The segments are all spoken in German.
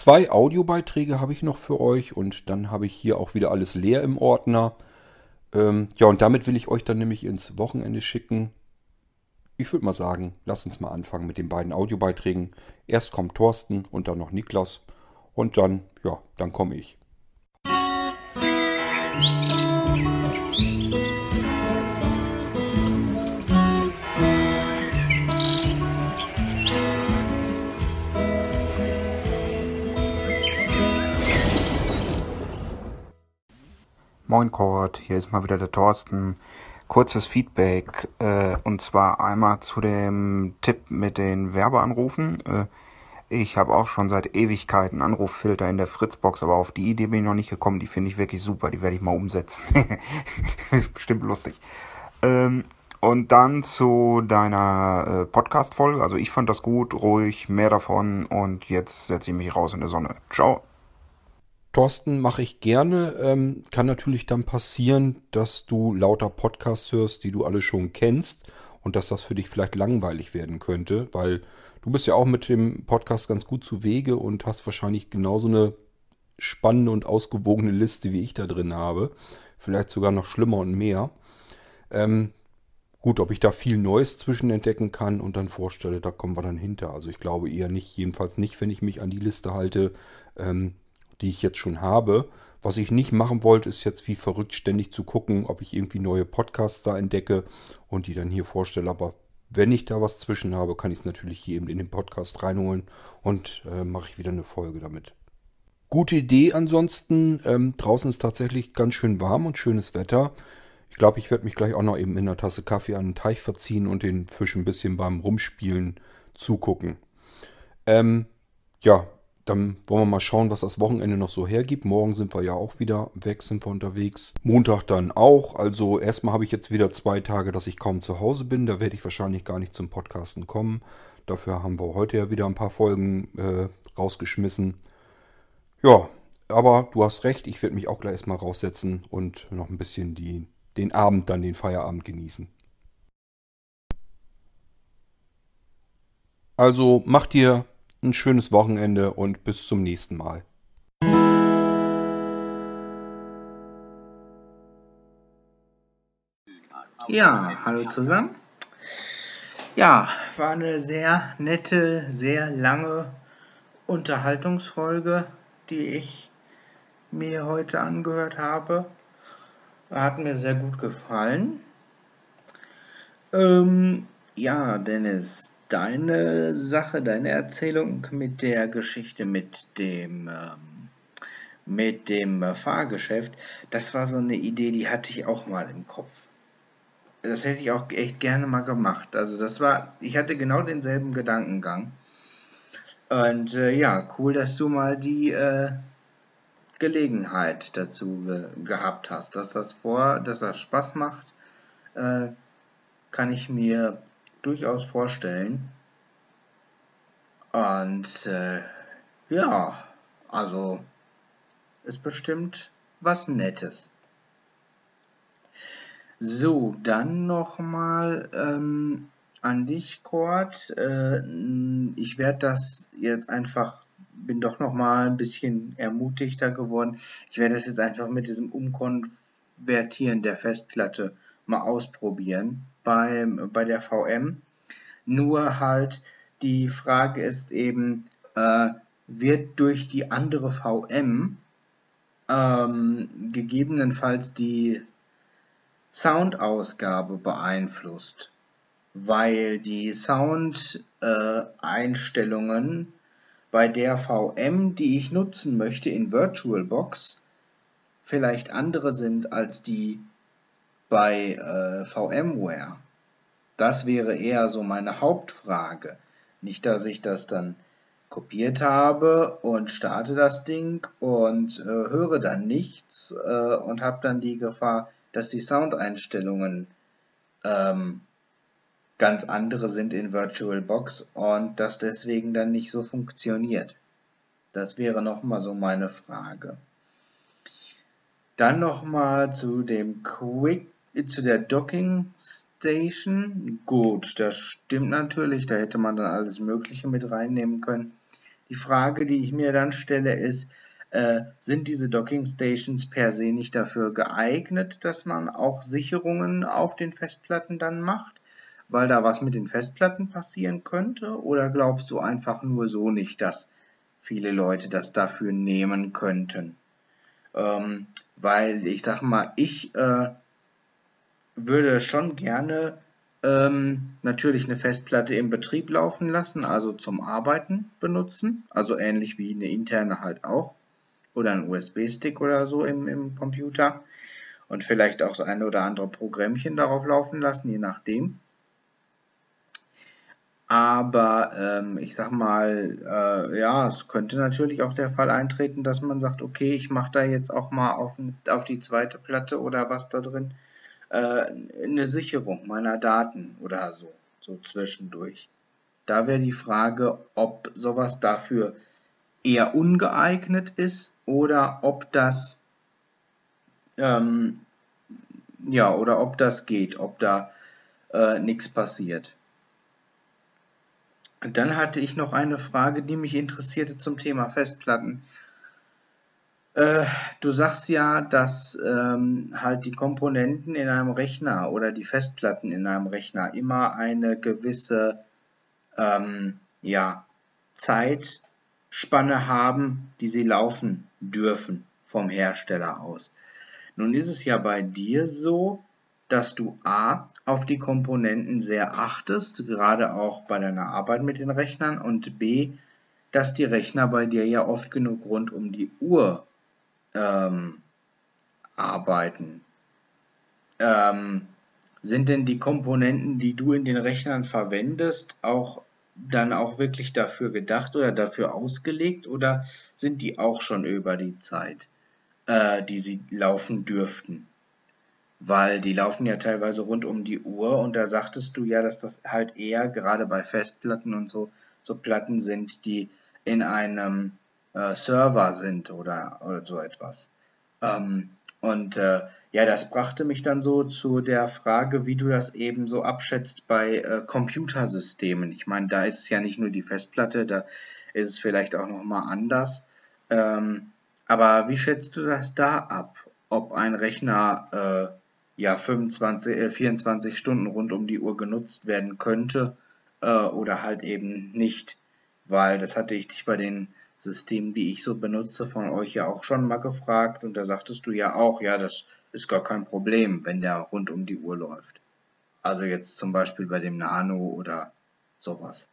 Zwei Audiobeiträge habe ich noch für euch und dann habe ich hier auch wieder alles leer im Ordner. Ähm, ja, und damit will ich euch dann nämlich ins Wochenende schicken. Ich würde mal sagen, lasst uns mal anfangen mit den beiden Audiobeiträgen. Erst kommt Thorsten und dann noch Niklas und dann, ja, dann komme ich. Moin Kurt, hier ist mal wieder der Thorsten. Kurzes Feedback äh, und zwar einmal zu dem Tipp mit den Werbeanrufen. Äh, ich habe auch schon seit Ewigkeiten Anruffilter in der Fritzbox, aber auf die Idee bin ich noch nicht gekommen. Die finde ich wirklich super, die werde ich mal umsetzen. ist bestimmt lustig. Ähm, und dann zu deiner äh, Podcast-Folge. Also ich fand das gut, ruhig, mehr davon und jetzt setze ich mich raus in der Sonne. Ciao. Thorsten, mache ich gerne. Ähm, kann natürlich dann passieren, dass du lauter Podcasts hörst, die du alle schon kennst und dass das für dich vielleicht langweilig werden könnte, weil du bist ja auch mit dem Podcast ganz gut zu Wege und hast wahrscheinlich genauso eine spannende und ausgewogene Liste, wie ich da drin habe. Vielleicht sogar noch schlimmer und mehr. Ähm, gut, ob ich da viel Neues zwischen entdecken kann und dann vorstelle, da kommen wir dann hinter. Also ich glaube eher nicht, jedenfalls nicht, wenn ich mich an die Liste halte, ähm, die ich jetzt schon habe. Was ich nicht machen wollte, ist jetzt wie verrückt ständig zu gucken, ob ich irgendwie neue Podcasts da entdecke und die dann hier vorstelle. Aber wenn ich da was zwischen habe, kann ich es natürlich hier eben in den Podcast reinholen und äh, mache ich wieder eine Folge damit. Gute Idee ansonsten. Ähm, draußen ist tatsächlich ganz schön warm und schönes Wetter. Ich glaube, ich werde mich gleich auch noch eben in einer Tasse Kaffee an den Teich verziehen und den Fisch ein bisschen beim Rumspielen zugucken. Ähm, ja, dann wollen wir mal schauen, was das Wochenende noch so hergibt. Morgen sind wir ja auch wieder weg, sind wir unterwegs. Montag dann auch. Also erstmal habe ich jetzt wieder zwei Tage, dass ich kaum zu Hause bin. Da werde ich wahrscheinlich gar nicht zum Podcasten kommen. Dafür haben wir heute ja wieder ein paar Folgen äh, rausgeschmissen. Ja, aber du hast recht, ich werde mich auch gleich erstmal raussetzen und noch ein bisschen die, den Abend, dann den Feierabend genießen. Also mach dir ein schönes Wochenende und bis zum nächsten Mal. Ja, hallo zusammen. Ja, war eine sehr nette, sehr lange Unterhaltungsfolge, die ich mir heute angehört habe. Hat mir sehr gut gefallen. Ähm, ja, Dennis, deine Sache, deine Erzählung mit der Geschichte mit dem ähm, mit dem Fahrgeschäft, das war so eine Idee, die hatte ich auch mal im Kopf. Das hätte ich auch echt gerne mal gemacht. Also das war, ich hatte genau denselben Gedankengang. Und äh, ja, cool, dass du mal die äh, Gelegenheit dazu ge gehabt hast, dass das vor, dass das Spaß macht, äh, kann ich mir durchaus vorstellen. Und äh, ja, also ist bestimmt was Nettes. So, dann nochmal ähm, an dich, Kurt. Äh, ich werde das jetzt einfach, bin doch nochmal ein bisschen ermutigter geworden. Ich werde das jetzt einfach mit diesem Umkonvertieren der Festplatte mal ausprobieren beim, bei der VM. Nur halt die Frage ist eben, äh, wird durch die andere VM ähm, gegebenenfalls die Soundausgabe beeinflusst, weil die Soundeinstellungen äh, bei der VM, die ich nutzen möchte in VirtualBox, vielleicht andere sind als die bei äh, VMware? Das wäre eher so meine Hauptfrage. Nicht, dass ich das dann kopiert habe und starte das Ding und äh, höre dann nichts äh, und habe dann die Gefahr, dass die Soundeinstellungen ähm, ganz andere sind in VirtualBox und das deswegen dann nicht so funktioniert. Das wäre nochmal so meine Frage. Dann nochmal zu dem Quick zu der Docking Station. Gut, das stimmt natürlich. Da hätte man dann alles Mögliche mit reinnehmen können. Die Frage, die ich mir dann stelle, ist, äh, sind diese Docking Stations per se nicht dafür geeignet, dass man auch Sicherungen auf den Festplatten dann macht, weil da was mit den Festplatten passieren könnte? Oder glaubst du einfach nur so nicht, dass viele Leute das dafür nehmen könnten? Ähm, weil ich sag mal, ich äh, würde schon gerne ähm, natürlich eine Festplatte im Betrieb laufen lassen, also zum Arbeiten benutzen, also ähnlich wie eine interne halt auch. Oder ein USB-Stick oder so im, im Computer. Und vielleicht auch so ein oder andere Programmchen darauf laufen lassen, je nachdem. Aber ähm, ich sag mal, äh, ja, es könnte natürlich auch der Fall eintreten, dass man sagt, okay, ich mache da jetzt auch mal auf, auf die zweite Platte oder was da drin eine Sicherung meiner Daten oder so, so zwischendurch. Da wäre die Frage, ob sowas dafür eher ungeeignet ist oder ob das ähm, ja oder ob das geht, ob da äh, nichts passiert. Dann hatte ich noch eine Frage, die mich interessierte zum Thema Festplatten. Äh, du sagst ja, dass ähm, halt die Komponenten in einem Rechner oder die Festplatten in einem Rechner immer eine gewisse ähm, ja, Zeitspanne haben, die sie laufen dürfen vom Hersteller aus. Nun ist es ja bei dir so, dass du A auf die Komponenten sehr achtest, gerade auch bei deiner Arbeit mit den Rechnern, und B, dass die Rechner bei dir ja oft genug rund um die Uhr ähm, arbeiten. Ähm, sind denn die Komponenten, die du in den Rechnern verwendest, auch dann auch wirklich dafür gedacht oder dafür ausgelegt oder sind die auch schon über die Zeit, äh, die sie laufen dürften? Weil die laufen ja teilweise rund um die Uhr und da sagtest du ja, dass das halt eher gerade bei Festplatten und so, so Platten sind, die in einem äh, Server sind oder, oder so etwas. Ähm, und äh, ja, das brachte mich dann so zu der Frage, wie du das eben so abschätzt bei äh, Computersystemen. Ich meine, da ist es ja nicht nur die Festplatte, da ist es vielleicht auch nochmal anders. Ähm, aber wie schätzt du das da ab? Ob ein Rechner äh, ja 25, äh, 24 Stunden rund um die Uhr genutzt werden könnte äh, oder halt eben nicht? Weil das hatte ich dich bei den System, die ich so benutze, von euch ja auch schon mal gefragt und da sagtest du ja auch, ja, das ist gar kein Problem, wenn der rund um die Uhr läuft. Also jetzt zum Beispiel bei dem Nano oder sowas.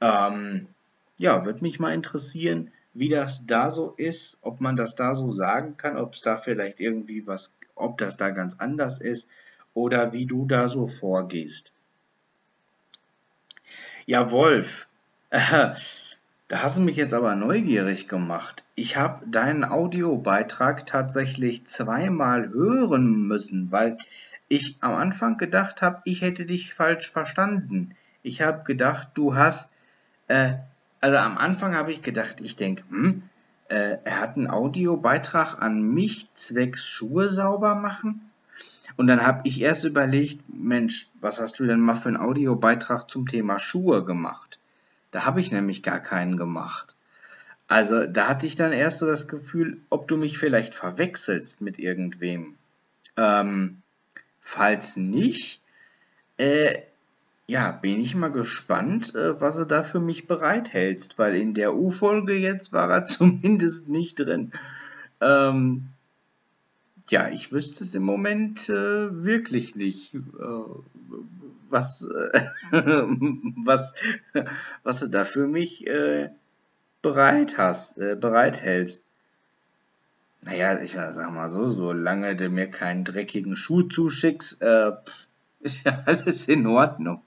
Ähm, ja, würde mich mal interessieren, wie das da so ist, ob man das da so sagen kann, ob es da vielleicht irgendwie was, ob das da ganz anders ist oder wie du da so vorgehst. Ja, Wolf. Da hast du mich jetzt aber neugierig gemacht. Ich habe deinen Audiobeitrag tatsächlich zweimal hören müssen, weil ich am Anfang gedacht habe, ich hätte dich falsch verstanden. Ich habe gedacht, du hast, äh, also am Anfang habe ich gedacht, ich denke, hm, äh, er hat einen Audiobeitrag an mich zwecks Schuhe sauber machen. Und dann habe ich erst überlegt, Mensch, was hast du denn mal für einen Audiobeitrag zum Thema Schuhe gemacht? Da habe ich nämlich gar keinen gemacht. Also da hatte ich dann erst so das Gefühl, ob du mich vielleicht verwechselst mit irgendwem. Ähm, falls nicht, äh, ja, bin ich mal gespannt, äh, was du da für mich bereithältst, weil in der U-Folge jetzt war er zumindest nicht drin. Ähm, ja, ich wüsste es im Moment äh, wirklich nicht, äh, was, äh, was, was du da für mich äh, bereit hast, äh, bereithältst. Naja, ich sag mal so, solange du mir keinen dreckigen Schuh zuschickst, äh, ist ja alles in Ordnung.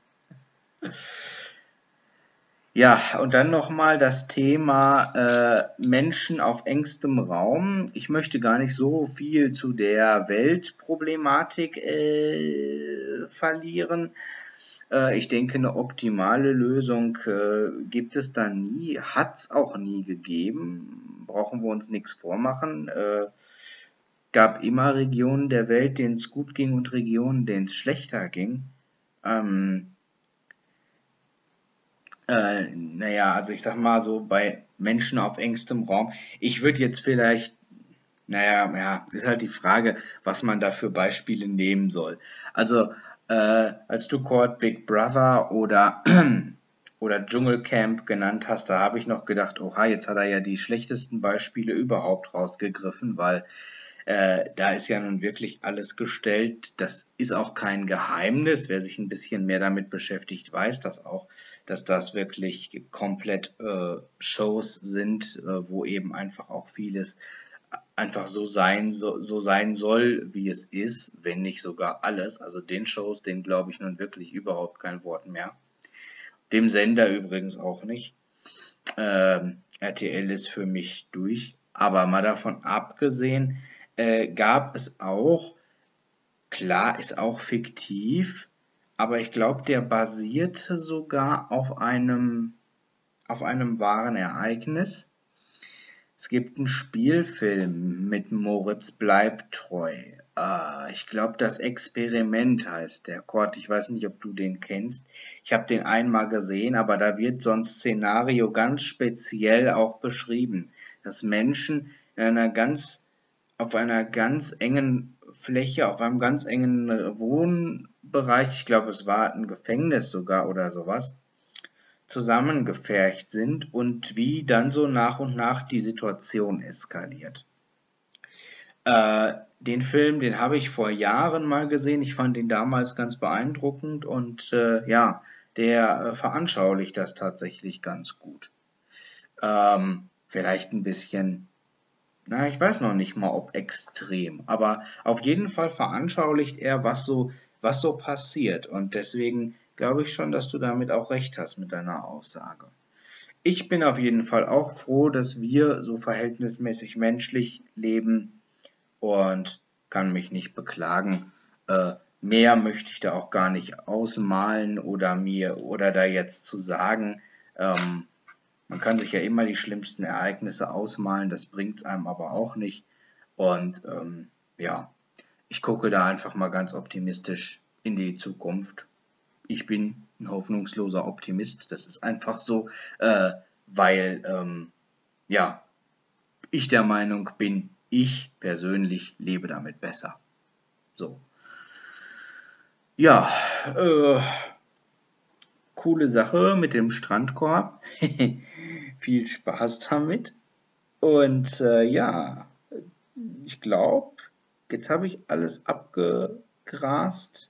Ja, und dann nochmal das Thema äh, Menschen auf engstem Raum. Ich möchte gar nicht so viel zu der Weltproblematik äh, verlieren. Äh, ich denke, eine optimale Lösung äh, gibt es da nie, hat es auch nie gegeben. Brauchen wir uns nichts vormachen. Äh, gab immer Regionen der Welt, denen es gut ging und Regionen, denen es schlechter ging. Ähm, Äh, naja, also ich sag mal so bei Menschen auf engstem Raum. Ich würde jetzt vielleicht, naja, ja, ist halt die Frage, was man da für Beispiele nehmen soll. Also, äh, als du Court Big Brother oder, oder Dschungelcamp genannt hast, da habe ich noch gedacht, oha, jetzt hat er ja die schlechtesten Beispiele überhaupt rausgegriffen, weil äh, da ist ja nun wirklich alles gestellt. Das ist auch kein Geheimnis. Wer sich ein bisschen mehr damit beschäftigt, weiß das auch dass das wirklich komplett äh, Shows sind, äh, wo eben einfach auch vieles einfach so sein, so, so sein soll, wie es ist, wenn nicht sogar alles. Also den Shows, den glaube ich nun wirklich überhaupt kein Wort mehr. Dem Sender übrigens auch nicht. Ähm, RTL ist für mich durch. Aber mal davon abgesehen, äh, gab es auch, klar, ist auch fiktiv, aber ich glaube, der basierte sogar auf einem, auf einem wahren Ereignis. Es gibt einen Spielfilm mit Moritz Bleibtreu. Äh, ich glaube, das Experiment heißt der Kurt. Ich weiß nicht, ob du den kennst. Ich habe den einmal gesehen, aber da wird so ein Szenario ganz speziell auch beschrieben, dass Menschen in einer ganz, auf einer ganz engen Fläche, auf einem ganz engen Wohn Bereich, ich glaube es war ein Gefängnis sogar oder sowas, zusammengefercht sind und wie dann so nach und nach die Situation eskaliert. Äh, den Film, den habe ich vor Jahren mal gesehen. Ich fand ihn damals ganz beeindruckend und äh, ja, der äh, veranschaulicht das tatsächlich ganz gut. Ähm, vielleicht ein bisschen, na, ich weiß noch nicht mal, ob extrem, aber auf jeden Fall veranschaulicht er, was so was so passiert. Und deswegen glaube ich schon, dass du damit auch recht hast mit deiner Aussage. Ich bin auf jeden Fall auch froh, dass wir so verhältnismäßig menschlich leben und kann mich nicht beklagen. Äh, mehr möchte ich da auch gar nicht ausmalen oder mir oder da jetzt zu sagen. Ähm, man kann sich ja immer die schlimmsten Ereignisse ausmalen, das bringt es einem aber auch nicht. Und ähm, ja, ich gucke da einfach mal ganz optimistisch in die Zukunft. Ich bin ein hoffnungsloser Optimist. Das ist einfach so, äh, weil, ähm, ja, ich der Meinung bin, ich persönlich lebe damit besser. So. Ja, äh, coole Sache mit dem Strandkorb. Viel Spaß damit. Und äh, ja, ich glaube, Jetzt habe ich alles abgegrast,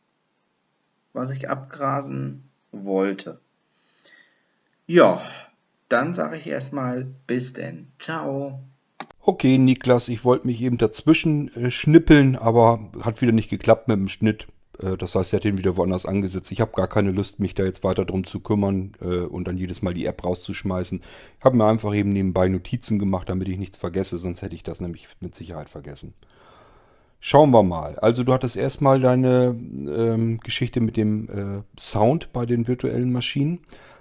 was ich abgrasen wollte. Ja, dann sage ich erstmal bis denn. Ciao. Okay, Niklas, ich wollte mich eben dazwischen äh, schnippeln, aber hat wieder nicht geklappt mit dem Schnitt. Äh, das heißt, er hat den wieder woanders angesetzt. Ich habe gar keine Lust, mich da jetzt weiter drum zu kümmern äh, und dann jedes Mal die App rauszuschmeißen. Ich habe mir einfach eben nebenbei Notizen gemacht, damit ich nichts vergesse, sonst hätte ich das nämlich mit Sicherheit vergessen. Schauen wir mal. Also du hattest erstmal deine ähm, Geschichte mit dem äh, Sound bei den virtuellen Maschinen.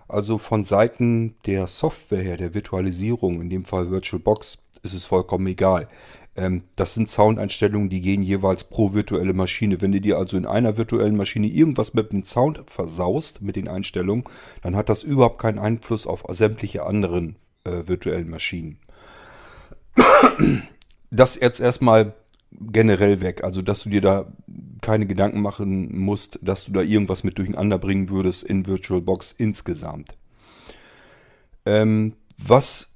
Also von Seiten der Software her, der Virtualisierung, in dem Fall VirtualBox, ist es vollkommen egal. Ähm, das sind Soundeinstellungen, die gehen jeweils pro virtuelle Maschine. Wenn du dir also in einer virtuellen Maschine irgendwas mit dem Sound versaust, mit den Einstellungen, dann hat das überhaupt keinen Einfluss auf sämtliche anderen äh, virtuellen Maschinen. Das jetzt erstmal generell weg. Also, dass du dir da keine Gedanken machen musst, dass du da irgendwas mit durcheinander bringen würdest in VirtualBox insgesamt. Ähm, was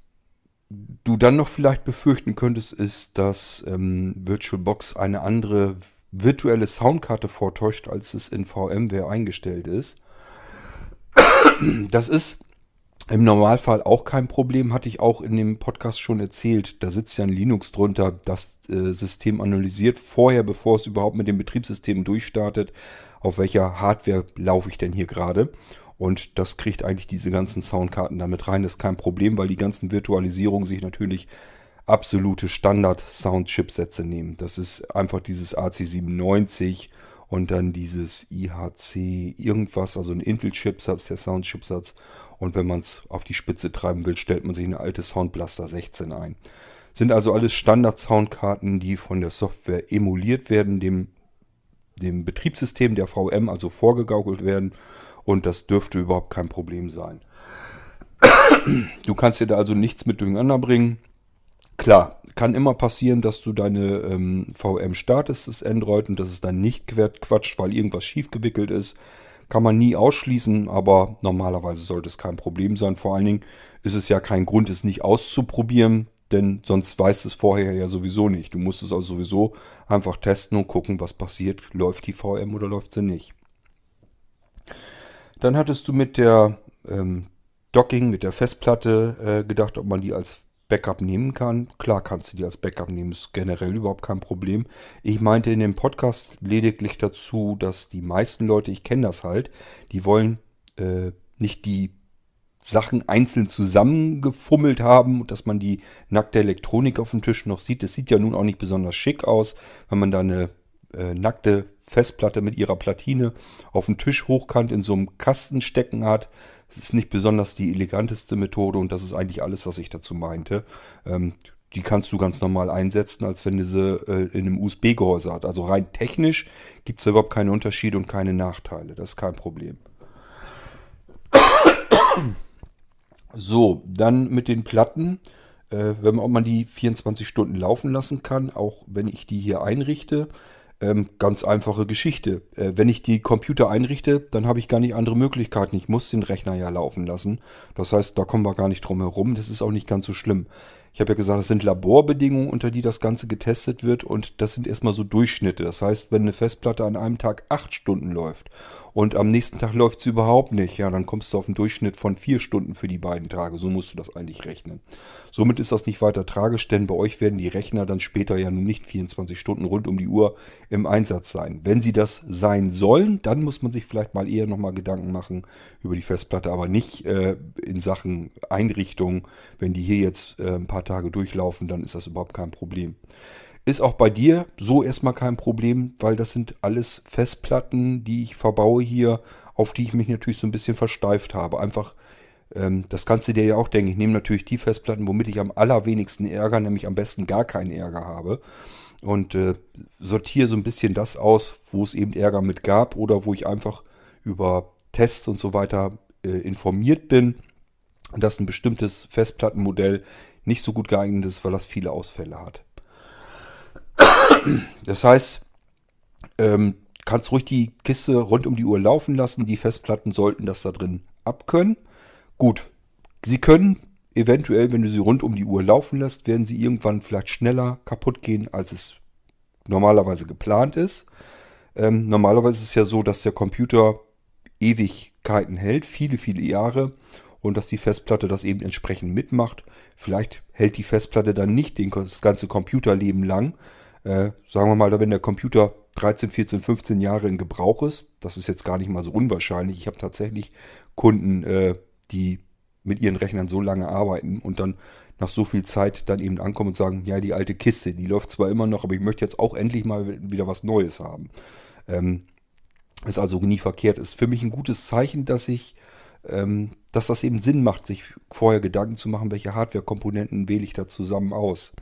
du dann noch vielleicht befürchten könntest, ist, dass ähm, VirtualBox eine andere virtuelle Soundkarte vortäuscht, als es in VMware eingestellt ist. Das ist im Normalfall auch kein Problem, hatte ich auch in dem Podcast schon erzählt. Da sitzt ja ein Linux drunter, das äh, System analysiert vorher, bevor es überhaupt mit dem Betriebssystem durchstartet, auf welcher Hardware laufe ich denn hier gerade. Und das kriegt eigentlich diese ganzen Soundkarten damit rein. Das ist kein Problem, weil die ganzen Virtualisierungen sich natürlich absolute Standard-Sound-Chipsätze nehmen. Das ist einfach dieses AC97 und dann dieses IHC irgendwas, also ein Intel-Chipsatz, der Sound-Chipsatz. Und wenn man es auf die Spitze treiben will, stellt man sich eine alte Soundblaster 16 ein. Sind also alles Standard-Soundkarten, die von der Software emuliert werden, dem, dem Betriebssystem der VM also vorgegaukelt werden. Und das dürfte überhaupt kein Problem sein. Du kannst dir da also nichts mit durcheinander bringen. Klar, kann immer passieren, dass du deine ähm, VM startest, das Android, und dass es dann nicht quatscht, weil irgendwas schief gewickelt ist. Kann man nie ausschließen, aber normalerweise sollte es kein Problem sein. Vor allen Dingen ist es ja kein Grund, es nicht auszuprobieren, denn sonst weißt es vorher ja sowieso nicht. Du musst es also sowieso einfach testen und gucken, was passiert. Läuft die VM oder läuft sie nicht? Dann hattest du mit der ähm, Docking, mit der Festplatte äh, gedacht, ob man die als Backup nehmen kann. Klar kannst du die als Backup nehmen, ist generell überhaupt kein Problem. Ich meinte in dem Podcast lediglich dazu, dass die meisten Leute, ich kenne das halt, die wollen äh, nicht die Sachen einzeln zusammengefummelt haben, dass man die nackte Elektronik auf dem Tisch noch sieht. Das sieht ja nun auch nicht besonders schick aus, wenn man da eine äh, nackte Festplatte mit ihrer Platine auf dem Tisch hochkant in so einem Kasten stecken hat. Das ist nicht besonders die eleganteste Methode und das ist eigentlich alles, was ich dazu meinte. Ähm, die kannst du ganz normal einsetzen, als wenn du sie äh, in einem USB-Gehäuse hat. Also rein technisch gibt es überhaupt keine Unterschiede und keine Nachteile. Das ist kein Problem. So, dann mit den Platten. Äh, wenn man, ob man die 24 Stunden laufen lassen kann, auch wenn ich die hier einrichte. Ähm, ganz einfache Geschichte. Äh, wenn ich die Computer einrichte, dann habe ich gar nicht andere Möglichkeiten. Ich muss den Rechner ja laufen lassen. Das heißt, da kommen wir gar nicht drum herum. Das ist auch nicht ganz so schlimm. Ich habe ja gesagt, das sind Laborbedingungen, unter die das Ganze getestet wird und das sind erstmal so Durchschnitte. Das heißt, wenn eine Festplatte an einem Tag acht Stunden läuft und am nächsten Tag läuft sie überhaupt nicht, ja, dann kommst du auf einen Durchschnitt von vier Stunden für die beiden Tage. So musst du das eigentlich rechnen. Somit ist das nicht weiter tragisch, denn bei euch werden die Rechner dann später ja nun nicht 24 Stunden rund um die Uhr im Einsatz sein. Wenn sie das sein sollen, dann muss man sich vielleicht mal eher nochmal Gedanken machen über die Festplatte, aber nicht äh, in Sachen Einrichtung. Wenn die hier jetzt äh, ein paar Tage durchlaufen, dann ist das überhaupt kein Problem. Ist auch bei dir so erstmal kein Problem, weil das sind alles Festplatten, die ich verbaue hier, auf die ich mich natürlich so ein bisschen versteift habe. Einfach, ähm, das kannst du dir ja auch denken. Ich nehme natürlich die Festplatten, womit ich am allerwenigsten Ärger, nämlich am besten gar keinen Ärger habe. Und äh, sortiere so ein bisschen das aus, wo es eben Ärger mit gab oder wo ich einfach über Tests und so weiter äh, informiert bin, dass ein bestimmtes Festplattenmodell nicht so gut geeignet ist, weil das viele Ausfälle hat. Das heißt, ähm, kannst ruhig die Kiste rund um die Uhr laufen lassen. Die Festplatten sollten das da drin abkönnen. Gut, sie können eventuell, wenn du sie rund um die Uhr laufen lässt, werden sie irgendwann vielleicht schneller kaputt gehen, als es normalerweise geplant ist. Ähm, normalerweise ist es ja so, dass der Computer Ewigkeiten hält, viele, viele Jahre und dass die Festplatte das eben entsprechend mitmacht. Vielleicht hält die Festplatte dann nicht das ganze Computerleben lang. Äh, sagen wir mal, wenn der Computer 13, 14, 15 Jahre in Gebrauch ist, das ist jetzt gar nicht mal so unwahrscheinlich. Ich habe tatsächlich Kunden, äh, die mit ihren Rechnern so lange arbeiten und dann nach so viel Zeit dann eben ankommen und sagen, ja, die alte Kiste, die läuft zwar immer noch, aber ich möchte jetzt auch endlich mal wieder was Neues haben. Ähm, ist also nie verkehrt. Ist für mich ein gutes Zeichen, dass ich ähm, dass das eben Sinn macht, sich vorher Gedanken zu machen, welche Hardware-Komponenten wähle ich da zusammen aus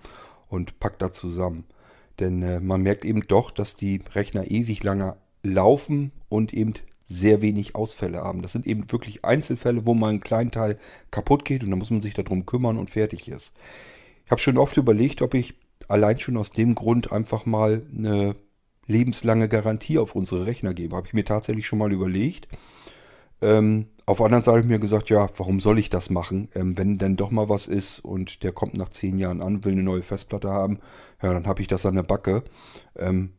und pack da zusammen. Denn äh, man merkt eben doch, dass die Rechner ewig lange laufen und eben sehr wenig Ausfälle haben. Das sind eben wirklich Einzelfälle, wo mal ein kleiner Teil kaputt geht und da muss man sich darum kümmern und fertig ist. Ich habe schon oft überlegt, ob ich allein schon aus dem Grund einfach mal eine lebenslange Garantie auf unsere Rechner gebe. Habe ich mir tatsächlich schon mal überlegt. Ähm, auf der anderen Seite habe ich mir gesagt, ja, warum soll ich das machen? Ähm, wenn denn doch mal was ist und der kommt nach zehn Jahren an, will eine neue Festplatte haben, ja, dann habe ich das an der Backe. Ähm,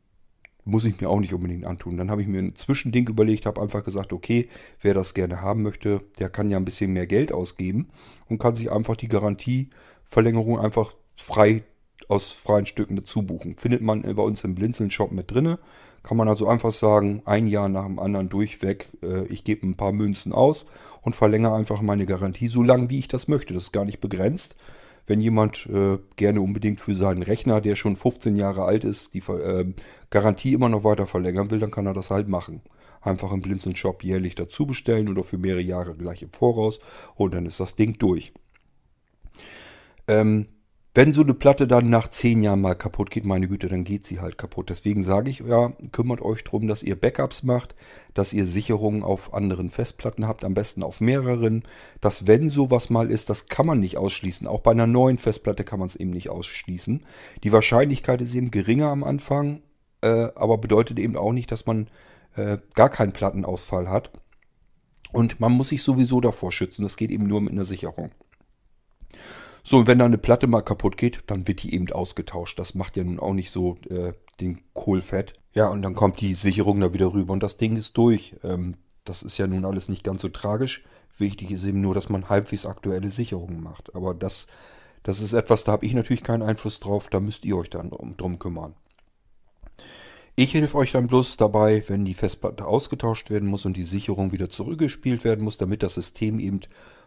muss ich mir auch nicht unbedingt antun. Dann habe ich mir ein Zwischending überlegt, habe einfach gesagt, okay, wer das gerne haben möchte, der kann ja ein bisschen mehr Geld ausgeben und kann sich einfach die Garantieverlängerung einfach frei aus freien Stücken dazu buchen. Findet man bei uns im Blinzeln-Shop mit drinne. Kann man also einfach sagen, ein Jahr nach dem anderen durchweg, äh, ich gebe ein paar Münzen aus und verlängere einfach meine Garantie so lange, wie ich das möchte. Das ist gar nicht begrenzt. Wenn jemand äh, gerne unbedingt für seinen Rechner, der schon 15 Jahre alt ist, die äh, Garantie immer noch weiter verlängern will, dann kann er das halt machen. Einfach im Blinzeln Shop jährlich dazu bestellen oder für mehrere Jahre gleich im Voraus und dann ist das Ding durch. Ähm, Wenn so eine Platte dann nach zehn Jahren mal kaputt geht, meine Güte, dann geht sie halt kaputt. Deswegen sage ich, ja, kümmert euch darum, dass ihr Backups macht, dass ihr Sicherungen auf anderen Festplatten habt, am besten auf mehreren. Dass wenn sowas mal ist, das kann man nicht ausschließen. Auch bei einer neuen Festplatte kann man es eben nicht ausschließen. Die Wahrscheinlichkeit ist eben geringer am Anfang, äh, aber bedeutet eben auch nicht, dass man äh, gar keinen Plattenausfall hat. Und man muss sich sowieso davor schützen. Das geht eben nur mit einer Sicherung. So, und wenn da eine Platte mal kaputt geht, dann wird die eben ausgetauscht. Das macht ja nun auch nicht so äh, den Kohlfett. Ja, und dann kommt die Sicherung da wieder rüber und das Ding ist durch. Ähm, das ist ja nun alles nicht ganz so tragisch. Wichtig ist eben nur, dass man halbwegs aktuelle Sicherungen macht. Aber das, das ist etwas, da habe ich natürlich keinen Einfluss drauf. Da müsst ihr euch dann drum, drum kümmern. Ich helfe euch dann bloß dabei, wenn die Festplatte ausgetauscht werden muss und die Sicherung wieder zurückgespielt werden muss, damit das System eben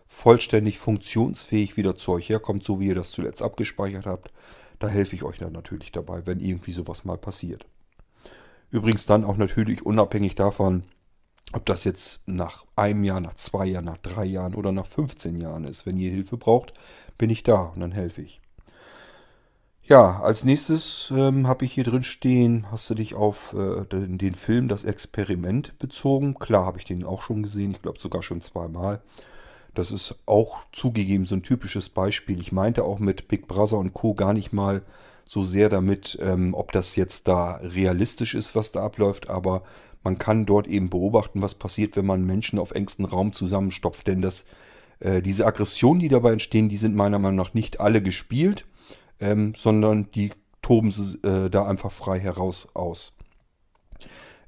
vollständig funktionsfähig wieder zu euch herkommt, so wie ihr das zuletzt abgespeichert habt. Da helfe ich euch dann natürlich dabei, wenn irgendwie sowas mal passiert. Übrigens dann auch natürlich unabhängig davon, ob das jetzt nach einem Jahr, nach zwei Jahren, nach drei Jahren oder nach 15 Jahren ist. Wenn ihr Hilfe braucht, bin ich da und dann helfe ich. Ja, als nächstes ähm, habe ich hier drin stehen, hast du dich auf äh, den, den, Film Das Experiment bezogen. Klar, habe ich den auch schon gesehen, ich glaube sogar schon zweimal. Das ist auch zugegeben so ein typisches Beispiel. Ich meinte auch mit Big Brother und Co. gar nicht mal so sehr damit, ähm, ob das jetzt da realistisch ist, was da abläuft, aber man kann dort eben beobachten, was passiert, wenn man Menschen auf engstem Raum zusammenstopft. Denn das, äh, diese Aggressionen, die dabei entstehen, die sind meiner Meinung nach nicht alle gespielt, ähm, sondern die toben sie äh, da einfach frei heraus aus.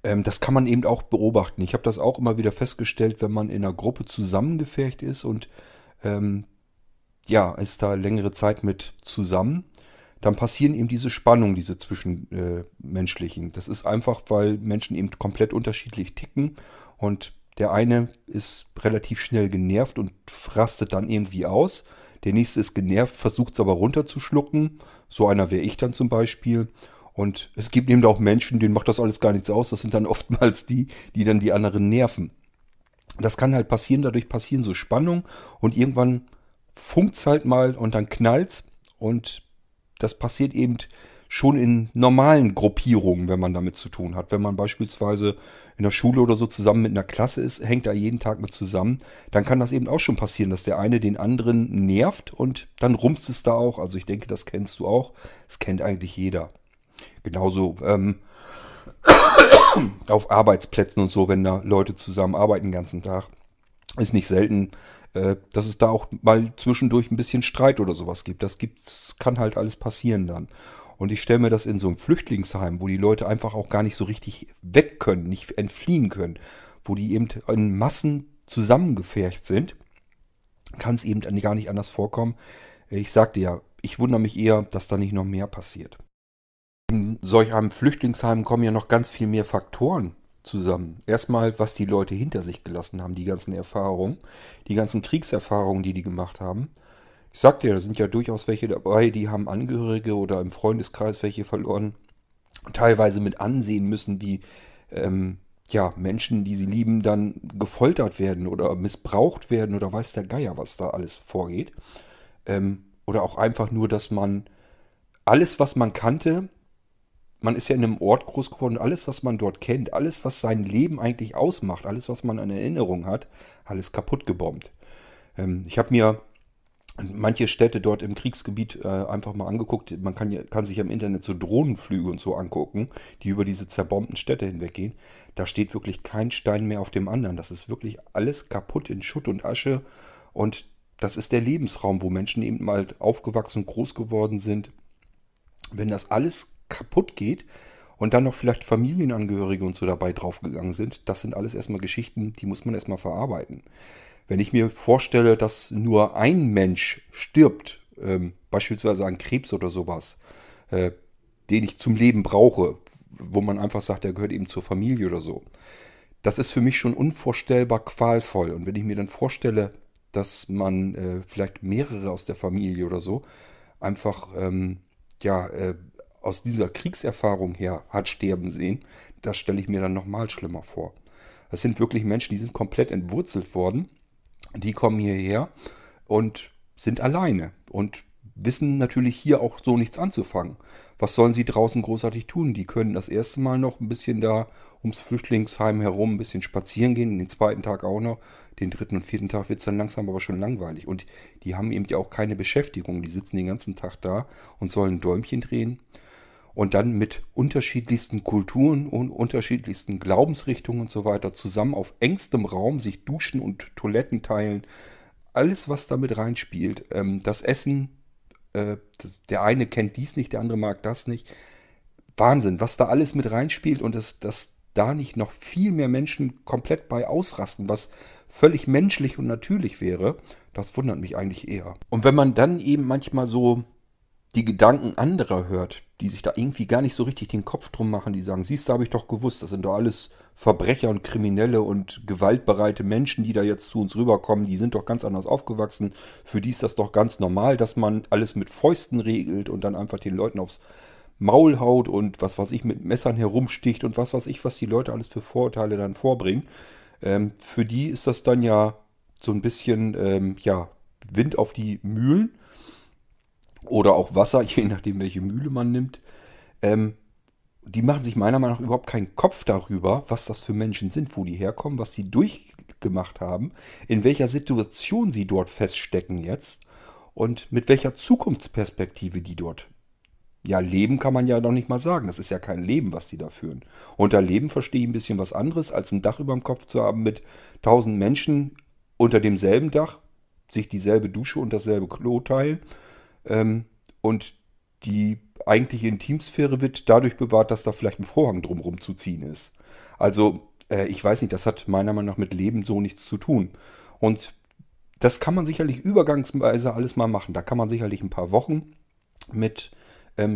Ähm, das kann man eben auch beobachten. Ich habe das auch immer wieder festgestellt, wenn man in einer Gruppe zusammengefercht ist und ähm, ja, ist da längere Zeit mit zusammen, dann passieren eben diese Spannungen, diese zwischenmenschlichen. Äh, das ist einfach, weil Menschen eben komplett unterschiedlich ticken und der eine ist relativ schnell genervt und rastet dann irgendwie aus. Der nächste ist genervt, versucht es aber runterzuschlucken. So einer wäre ich dann zum Beispiel. Und es gibt eben auch Menschen, denen macht das alles gar nichts aus. Das sind dann oftmals die, die dann die anderen nerven. Das kann halt passieren, dadurch passieren so Spannungen und irgendwann funkt's halt mal und dann knallt's und das passiert eben schon in normalen Gruppierungen, wenn man damit zu tun hat. Wenn man beispielsweise in der Schule oder so zusammen mit einer Klasse ist, hängt da jeden Tag mit zusammen, dann kann das eben auch schon passieren, dass der eine den anderen nervt und dann rumst es da auch. Also ich denke, das kennst du auch. Das kennt eigentlich jeder. Genauso ähm, auf Arbeitsplätzen und so, wenn da Leute zusammen arbeiten den ganzen Tag. Ist nicht selten, äh, dass es da auch mal zwischendurch ein bisschen Streit oder sowas gibt. Das gibt's, kann halt alles passieren dann. Und ich stelle mir das in so einem Flüchtlingsheim, wo die Leute einfach auch gar nicht so richtig weg können, nicht entfliehen können, wo die eben in Massen zusammengefercht sind, kann es eben gar nicht anders vorkommen. Ich sagte ja, ich wundere mich eher, dass da nicht noch mehr passiert. In solch einem Flüchtlingsheim kommen ja noch ganz viel mehr Faktoren zusammen. Erstmal, was die Leute hinter sich gelassen haben, die ganzen Erfahrungen, die ganzen Kriegserfahrungen, die die gemacht haben. Ich sagte ja, da sind ja durchaus welche dabei, die haben Angehörige oder im Freundeskreis welche verloren. Teilweise mit ansehen müssen, wie ähm, ja, Menschen, die sie lieben, dann gefoltert werden oder missbraucht werden oder weiß der Geier, was da alles vorgeht. Ähm, oder auch einfach nur, dass man alles, was man kannte, man ist ja in einem Ort groß geworden, alles, was man dort kennt, alles, was sein Leben eigentlich ausmacht, alles, was man an Erinnerung hat, alles kaputt gebombt. Ähm, ich habe mir manche Städte dort im Kriegsgebiet äh, einfach mal angeguckt. Man kann, kann sich im Internet so Drohnenflüge und so angucken, die über diese zerbombten Städte hinweggehen. Da steht wirklich kein Stein mehr auf dem anderen. Das ist wirklich alles kaputt in Schutt und Asche. Und das ist der Lebensraum, wo Menschen eben mal aufgewachsen und groß geworden sind. Wenn das alles kaputt geht und dann noch vielleicht Familienangehörige und so dabei draufgegangen sind, das sind alles erstmal Geschichten, die muss man erstmal verarbeiten. Wenn ich mir vorstelle, dass nur ein Mensch stirbt, ähm, beispielsweise an Krebs oder sowas, äh, den ich zum Leben brauche, wo man einfach sagt, der gehört eben zur Familie oder so. Das ist für mich schon unvorstellbar qualvoll. Und wenn ich mir dann vorstelle, dass man äh, vielleicht mehrere aus der Familie oder so einfach ähm, ja, äh, aus dieser Kriegserfahrung her hat sterben sehen, das stelle ich mir dann nochmal schlimmer vor. Das sind wirklich Menschen, die sind komplett entwurzelt worden. Die kommen hierher und sind alleine und wissen natürlich hier auch so nichts anzufangen. Was sollen sie draußen großartig tun? Die können das erste Mal noch ein bisschen da ums Flüchtlingsheim herum ein bisschen spazieren gehen, den zweiten Tag auch noch. Den dritten und vierten Tag wird es dann langsam aber schon langweilig. Und die haben eben ja auch keine Beschäftigung. Die sitzen den ganzen Tag da und sollen Däumchen drehen. Und dann mit unterschiedlichsten Kulturen und unterschiedlichsten Glaubensrichtungen und so weiter zusammen auf engstem Raum sich duschen und Toiletten teilen. Alles, was damit reinspielt. Ähm, das Essen äh, der eine kennt dies nicht, der andere mag das nicht. Wahnsinn, was da alles mit reinspielt und dass, dass da nicht noch viel mehr Menschen komplett bei ausrasten, was völlig menschlich und natürlich wäre, das wundert mich eigentlich eher. Und wenn man dann eben manchmal so die Gedanken anderer hört, die sich da irgendwie gar nicht so richtig den Kopf drum machen, die sagen, siehst du, habe ich doch gewusst, das sind doch alles Verbrecher und Kriminelle und gewaltbereite Menschen, die da jetzt zu uns rüberkommen, die sind doch ganz anders aufgewachsen. Für die ist das doch ganz normal, dass man alles mit Fäusten regelt und dann einfach den Leuten aufs Maul haut und was weiß ich mit Messern herumsticht und was weiß ich, was die Leute alles für Vorurteile dann vorbringen. Ähm, für die ist das dann ja so ein bisschen, ähm, ja, Wind auf die Mühlen oder auch Wasser, je nachdem, welche Mühle man nimmt. Ähm, die machen sich meiner Meinung nach überhaupt keinen Kopf darüber, was das für Menschen sind, wo die herkommen, was sie durchgemacht haben, in welcher Situation sie dort feststecken jetzt und mit welcher Zukunftsperspektive die dort ja, Leben kann man ja noch nicht mal sagen. Das ist ja kein Leben, was die da führen. Unter Leben verstehe ich ein bisschen was anderes, als ein Dach über dem Kopf zu haben mit tausend Menschen unter demselben Dach, sich dieselbe Dusche und dasselbe Klo teilen ähm, und die eigentliche Intimsphäre wird dadurch bewahrt, dass da vielleicht ein Vorhang drumherum zu ziehen ist. Also, äh, ich weiß nicht, das hat meiner Meinung nach mit Leben so nichts zu tun. Und das kann man sicherlich übergangsweise alles mal machen. Da kann man sicherlich ein paar Wochen mit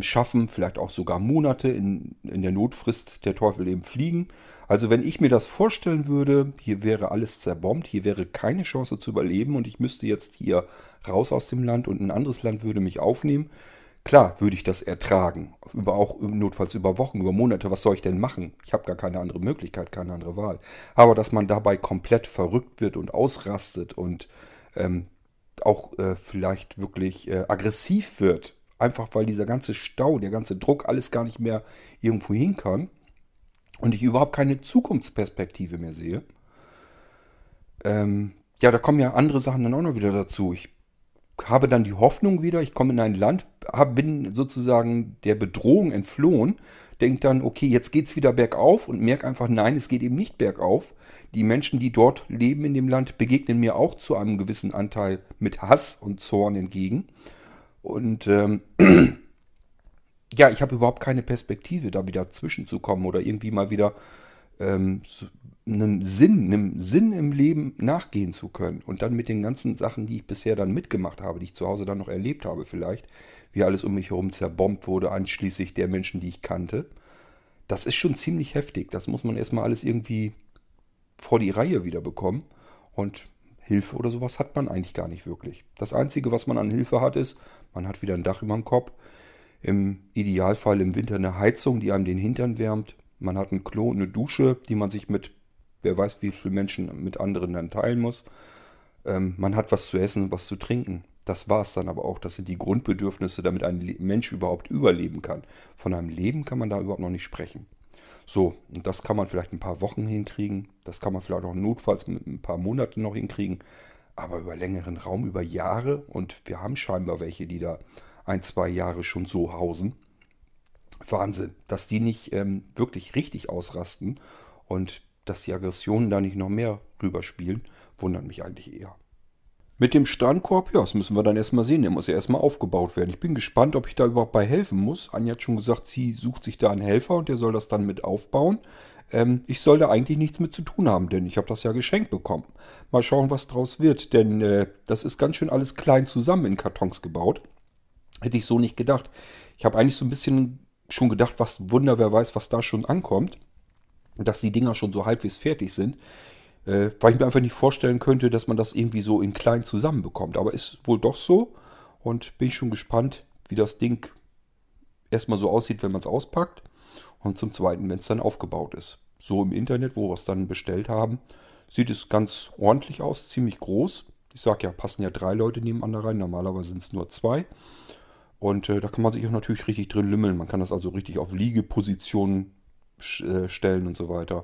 schaffen, vielleicht auch sogar Monate in, in der Notfrist der Teufel eben fliegen. Also wenn ich mir das vorstellen würde, hier wäre alles zerbombt, hier wäre keine Chance zu überleben und ich müsste jetzt hier raus aus dem Land und ein anderes Land würde mich aufnehmen, klar würde ich das ertragen. Über auch notfalls über Wochen, über Monate, was soll ich denn machen? Ich habe gar keine andere Möglichkeit, keine andere Wahl. Aber dass man dabei komplett verrückt wird und ausrastet und ähm, auch äh, vielleicht wirklich äh, aggressiv wird, Einfach weil dieser ganze Stau, der ganze Druck, alles gar nicht mehr irgendwo hin kann. Und ich überhaupt keine Zukunftsperspektive mehr sehe. Ähm, ja, da kommen ja andere Sachen dann auch noch wieder dazu. Ich habe dann die Hoffnung wieder, ich komme in ein Land, hab, bin sozusagen der Bedrohung entflohen, denke dann, okay, jetzt geht es wieder bergauf und merke einfach, nein, es geht eben nicht bergauf. Die Menschen, die dort leben in dem Land, begegnen mir auch zu einem gewissen Anteil mit Hass und Zorn entgegen. Und ähm, ja, ich habe überhaupt keine Perspektive, da wieder zwischenzukommen oder irgendwie mal wieder ähm, einem Sinn, einem Sinn im Leben nachgehen zu können. Und dann mit den ganzen Sachen, die ich bisher dann mitgemacht habe, die ich zu Hause dann noch erlebt habe vielleicht, wie alles um mich herum zerbombt wurde, anschließend der Menschen, die ich kannte. Das ist schon ziemlich heftig. Das muss man erstmal alles irgendwie vor die Reihe wieder bekommen. Und Hilfe oder sowas hat man eigentlich gar nicht wirklich. Das Einzige, was man an Hilfe hat, ist, man hat wieder ein Dach über dem Kopf. Im Idealfall im Winter eine Heizung, die einem den Hintern wärmt. Man hat ein Klo, eine Dusche, die man sich mit, wer weiß wie viele Menschen mit anderen dann teilen muss. Ähm, man hat was zu essen, was zu trinken. Das war es dann aber auch. Das sind die Grundbedürfnisse, damit ein Mensch überhaupt überleben kann. Von einem Leben kann man da überhaupt noch nicht sprechen. So, und das kann man vielleicht ein paar Wochen hinkriegen. Das kann man vielleicht auch notfalls mit ein paar Monaten noch hinkriegen. Aber über längeren Raum, über Jahre. Und wir haben scheinbar welche, die da ein, zwei Jahre schon so hausen. Wahnsinn, dass die nicht ähm, wirklich richtig ausrasten und dass die Aggressionen da nicht noch mehr rüberspielen, wundert mich eigentlich eher. Mit dem Strandkorb, ja, das müssen wir dann erstmal sehen. Der muss ja erstmal aufgebaut werden. Ich bin gespannt, ob ich da überhaupt bei helfen muss. Anja hat schon gesagt, sie sucht sich da einen Helfer und der soll das dann mit aufbauen. Ähm, ich soll da eigentlich nichts mit zu tun haben, denn ich habe das ja geschenkt bekommen. Mal schauen, was draus wird, denn äh, das ist ganz schön alles klein zusammen in Kartons gebaut. Hätte ich so nicht gedacht. Ich habe eigentlich so ein bisschen schon gedacht, was Wunder, wer weiß, was da schon ankommt. Dass die Dinger schon so halbwegs fertig sind. Äh, weil ich mir einfach nicht vorstellen könnte, dass man das irgendwie so in klein zusammenbekommt. Aber ist wohl doch so. Und bin ich schon gespannt, wie das Ding erstmal so aussieht, wenn man es auspackt. Und zum Zweiten, wenn es dann aufgebaut ist. So im Internet, wo wir es dann bestellt haben, sieht es ganz ordentlich aus, ziemlich groß. Ich sage ja, passen ja drei Leute nebeneinander rein. Normalerweise sind es nur zwei. Und äh, da kann man sich auch natürlich richtig drin lümmeln. Man kann das also richtig auf Liegepositionen äh, stellen und so weiter.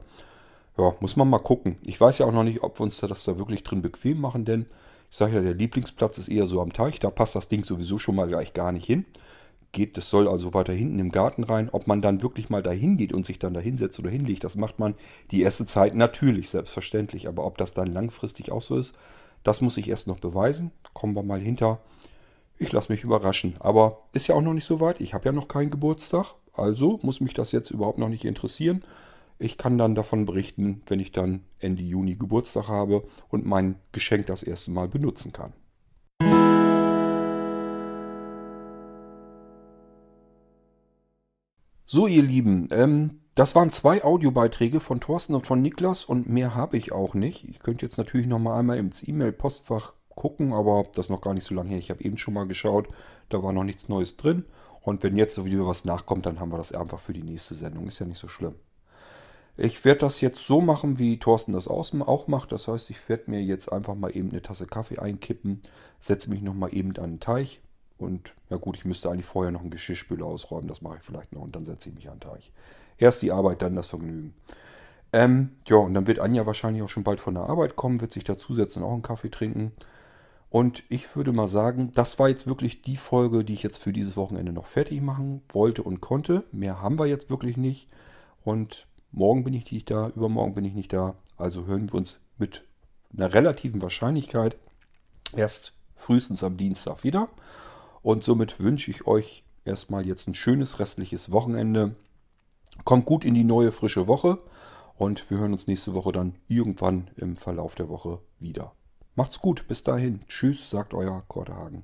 Ja, muss man mal gucken. Ich weiß ja auch noch nicht, ob wir uns das da wirklich drin bequem machen, denn ich sage ja, der Lieblingsplatz ist eher so am Teich. Da passt das Ding sowieso schon mal gleich gar nicht hin. Geht, das soll also weiter hinten im Garten rein. Ob man dann wirklich mal dahin geht und sich dann da hinsetzt oder hinlegt, das macht man die erste Zeit natürlich, selbstverständlich. Aber ob das dann langfristig auch so ist, das muss ich erst noch beweisen. Kommen wir mal hinter. Ich lasse mich überraschen. Aber ist ja auch noch nicht so weit. Ich habe ja noch keinen Geburtstag. Also muss mich das jetzt überhaupt noch nicht interessieren. Ich kann dann davon berichten, wenn ich dann Ende Juni Geburtstag habe und mein Geschenk das erste Mal benutzen kann. So, ihr Lieben, ähm, das waren zwei Audiobeiträge von Thorsten und von Niklas und mehr habe ich auch nicht. Ich könnte jetzt natürlich noch mal einmal ins E-Mail-Postfach gucken, aber das ist noch gar nicht so lange her. Ich habe eben schon mal geschaut, da war noch nichts Neues drin. Und wenn jetzt wieder was nachkommt, dann haben wir das einfach für die nächste Sendung. Ist ja nicht so schlimm. Ich werde das jetzt so machen, wie Thorsten das auch macht. Das heißt, ich werde mir jetzt einfach mal eben eine Tasse Kaffee einkippen, setze mich nochmal eben an den Teich. Und ja gut, ich müsste eigentlich vorher noch einen Geschirrspüler ausräumen. Das mache ich vielleicht noch und dann setze ich mich an den Teich. Erst die Arbeit, dann das Vergnügen. Ähm, ja, und dann wird Anja wahrscheinlich auch schon bald von der Arbeit kommen, wird sich dazusetzen und auch einen Kaffee trinken. Und ich würde mal sagen, das war jetzt wirklich die Folge, die ich jetzt für dieses Wochenende noch fertig machen wollte und konnte. Mehr haben wir jetzt wirklich nicht. Und Morgen bin ich nicht da, übermorgen bin ich nicht da. Also hören wir uns mit einer relativen Wahrscheinlichkeit erst frühestens am Dienstag wieder. Und somit wünsche ich euch erstmal jetzt ein schönes restliches Wochenende. Kommt gut in die neue frische Woche und wir hören uns nächste Woche dann irgendwann im Verlauf der Woche wieder. Macht's gut, bis dahin. Tschüss, sagt euer Kortehagen.